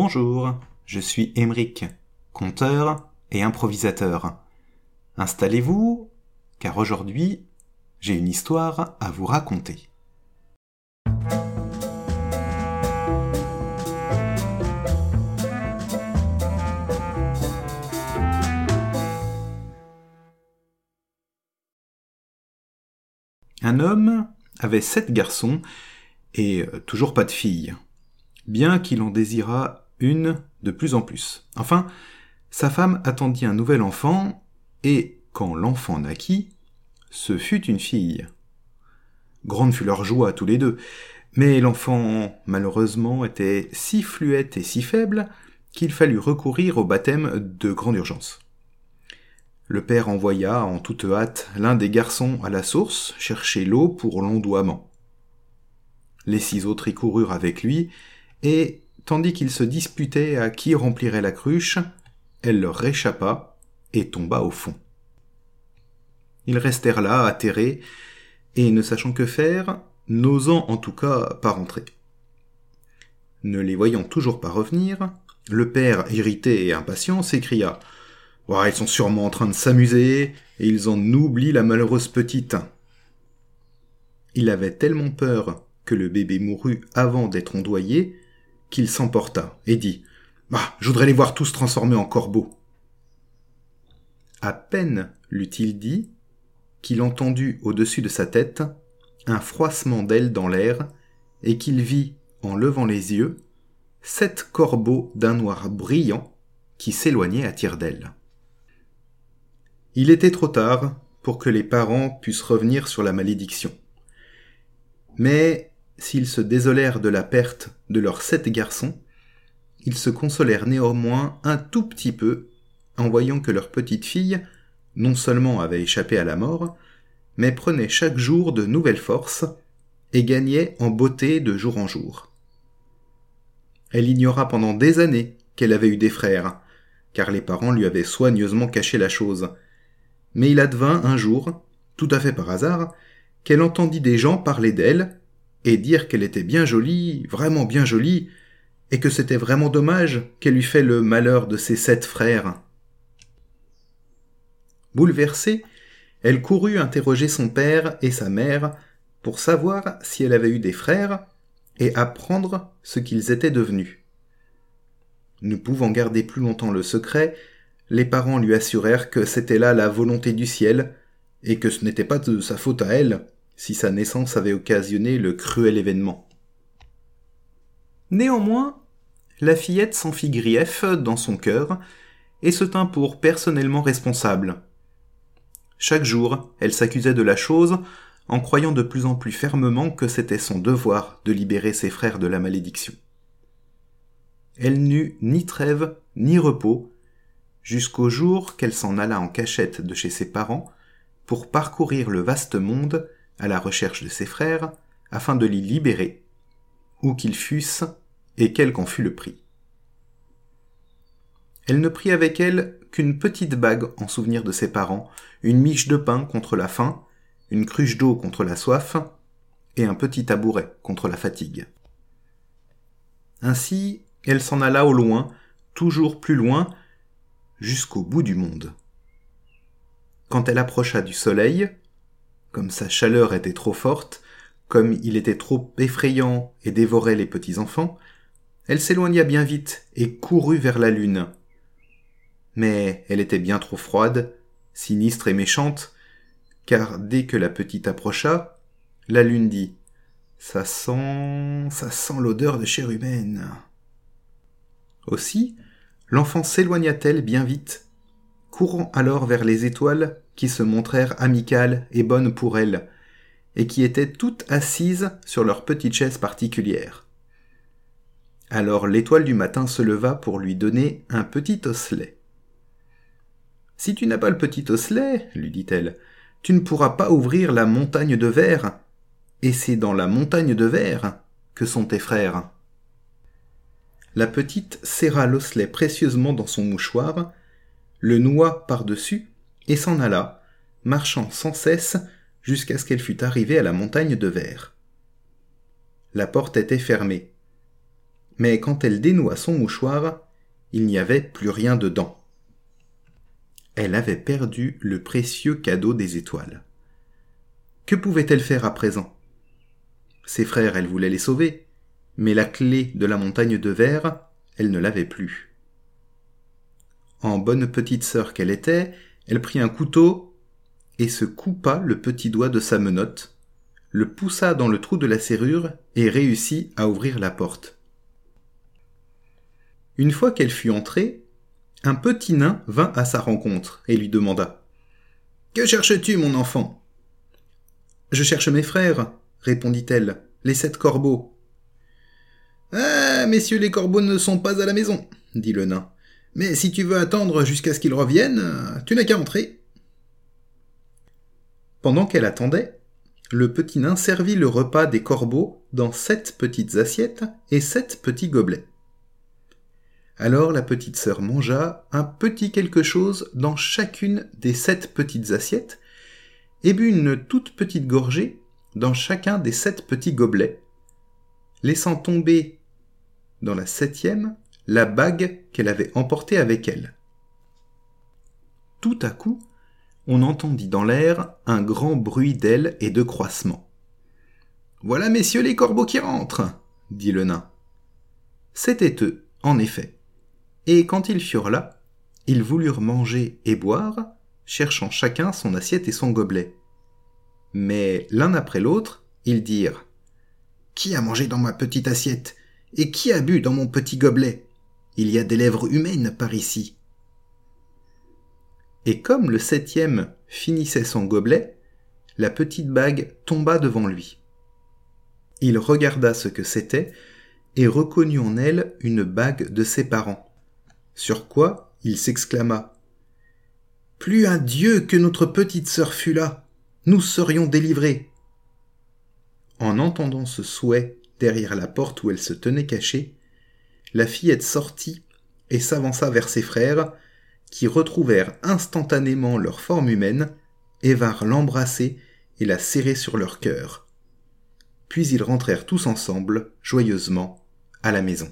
Bonjour, je suis Émeric, conteur et improvisateur. Installez-vous, car aujourd'hui, j'ai une histoire à vous raconter. Un homme avait sept garçons et euh, toujours pas de fille, bien qu'il en désirât une de plus en plus. Enfin, sa femme attendit un nouvel enfant, et quand l'enfant naquit, ce fut une fille. Grande fut leur joie tous les deux, mais l'enfant, malheureusement, était si fluette et si faible qu'il fallut recourir au baptême de grande urgence. Le père envoya en toute hâte l'un des garçons à la source chercher l'eau pour l'ondoiement. Les six autres y coururent avec lui, et tandis qu'ils se disputaient à qui remplirait la cruche, elle leur réchappa et tomba au fond. Ils restèrent là, atterrés, et ne sachant que faire, n'osant en tout cas pas rentrer. Ne les voyant toujours pas revenir, le père, irrité et impatient, s'écria Ils sont sûrement en train de s'amuser, et ils en oublient la malheureuse petite. Il avait tellement peur que le bébé mourût avant d'être ondoyé qu'il s'emporta et dit Ah, je voudrais les voir tous transformés en corbeaux. À peine l'eut-il dit qu'il entendit au-dessus de sa tête un froissement d'ailes dans l'air et qu'il vit, en levant les yeux, sept corbeaux d'un noir brillant qui s'éloignaient à tire-d'aile. Il était trop tard pour que les parents puissent revenir sur la malédiction. Mais s'ils se désolèrent de la perte de leurs sept garçons, ils se consolèrent néanmoins un tout petit peu en voyant que leur petite fille non seulement avait échappé à la mort, mais prenait chaque jour de nouvelles forces et gagnait en beauté de jour en jour. Elle ignora pendant des années qu'elle avait eu des frères, car les parents lui avaient soigneusement caché la chose. Mais il advint un jour, tout à fait par hasard, qu'elle entendit des gens parler d'elle et dire qu'elle était bien jolie, vraiment bien jolie, et que c'était vraiment dommage qu'elle eût fait le malheur de ses sept frères. Bouleversée, elle courut interroger son père et sa mère pour savoir si elle avait eu des frères et apprendre ce qu'ils étaient devenus. Ne pouvant garder plus longtemps le secret, les parents lui assurèrent que c'était là la volonté du ciel, et que ce n'était pas de sa faute à elle, si sa naissance avait occasionné le cruel événement. Néanmoins, la fillette s'en fit grief dans son cœur et se tint pour personnellement responsable. Chaque jour, elle s'accusait de la chose en croyant de plus en plus fermement que c'était son devoir de libérer ses frères de la malédiction. Elle n'eut ni trêve ni repos jusqu'au jour qu'elle s'en alla en cachette de chez ses parents pour parcourir le vaste monde à la recherche de ses frères, afin de les libérer, où qu'ils fussent, et quel qu'en fût le prix. Elle ne prit avec elle qu'une petite bague en souvenir de ses parents, une miche de pain contre la faim, une cruche d'eau contre la soif, et un petit tabouret contre la fatigue. Ainsi, elle s'en alla au loin, toujours plus loin, jusqu'au bout du monde. Quand elle approcha du soleil, comme sa chaleur était trop forte, comme il était trop effrayant et dévorait les petits enfants, elle s'éloigna bien vite et courut vers la lune. Mais elle était bien trop froide, sinistre et méchante, car dès que la petite approcha, la lune dit Ça sent. ça sent l'odeur de chair humaine. Aussi, l'enfant s'éloigna-t-elle bien vite, courant alors vers les étoiles qui se montrèrent amicales et bonnes pour elle, et qui étaient toutes assises sur leur petite chaise particulière. Alors l'étoile du matin se leva pour lui donner un petit osselet. Si tu n'as pas le petit osselet, lui dit-elle, tu ne pourras pas ouvrir la montagne de verre, et c'est dans la montagne de verre que sont tes frères. La petite serra l'osselet précieusement dans son mouchoir, le noua par-dessus, et s'en alla, marchant sans cesse jusqu'à ce qu'elle fût arrivée à la montagne de verre. La porte était fermée. mais quand elle dénoua son mouchoir, il n'y avait plus rien dedans. Elle avait perdu le précieux cadeau des étoiles. Que pouvait-elle faire à présent? Ses frères, elle voulait les sauver, mais la clé de la montagne de verre, elle ne l'avait plus. Bonne petite sœur qu'elle était, elle prit un couteau et se coupa le petit doigt de sa menotte, le poussa dans le trou de la serrure et réussit à ouvrir la porte. Une fois qu'elle fut entrée, un petit nain vint à sa rencontre et lui demanda Que cherches-tu, mon enfant Je cherche mes frères, répondit-elle, les sept corbeaux. Ah, messieurs les corbeaux ne sont pas à la maison, dit le nain. Mais si tu veux attendre jusqu'à ce qu'ils reviennent, tu n'as qu'à entrer. Pendant qu'elle attendait, le petit nain servit le repas des corbeaux dans sept petites assiettes et sept petits gobelets. Alors la petite sœur mangea un petit quelque chose dans chacune des sept petites assiettes et but une toute petite gorgée dans chacun des sept petits gobelets, laissant tomber dans la septième la bague qu'elle avait emportée avec elle. Tout à coup, on entendit dans l'air un grand bruit d'ailes et de croissements. Voilà, messieurs les corbeaux qui rentrent, dit le nain. C'étaient eux, en effet et quand ils furent là, ils voulurent manger et boire, cherchant chacun son assiette et son gobelet. Mais l'un après l'autre, ils dirent Qui a mangé dans ma petite assiette? Et qui a bu dans mon petit gobelet? Il y a des lèvres humaines par ici. Et comme le septième finissait son gobelet, la petite bague tomba devant lui. Il regarda ce que c'était et reconnut en elle une bague de ses parents. Sur quoi il s'exclama Plus un Dieu que notre petite sœur fût là, nous serions délivrés. En entendant ce souhait derrière la porte où elle se tenait cachée, la fillette sortit et s'avança vers ses frères, qui retrouvèrent instantanément leur forme humaine et vinrent l'embrasser et la serrer sur leur cœur. Puis ils rentrèrent tous ensemble, joyeusement, à la maison.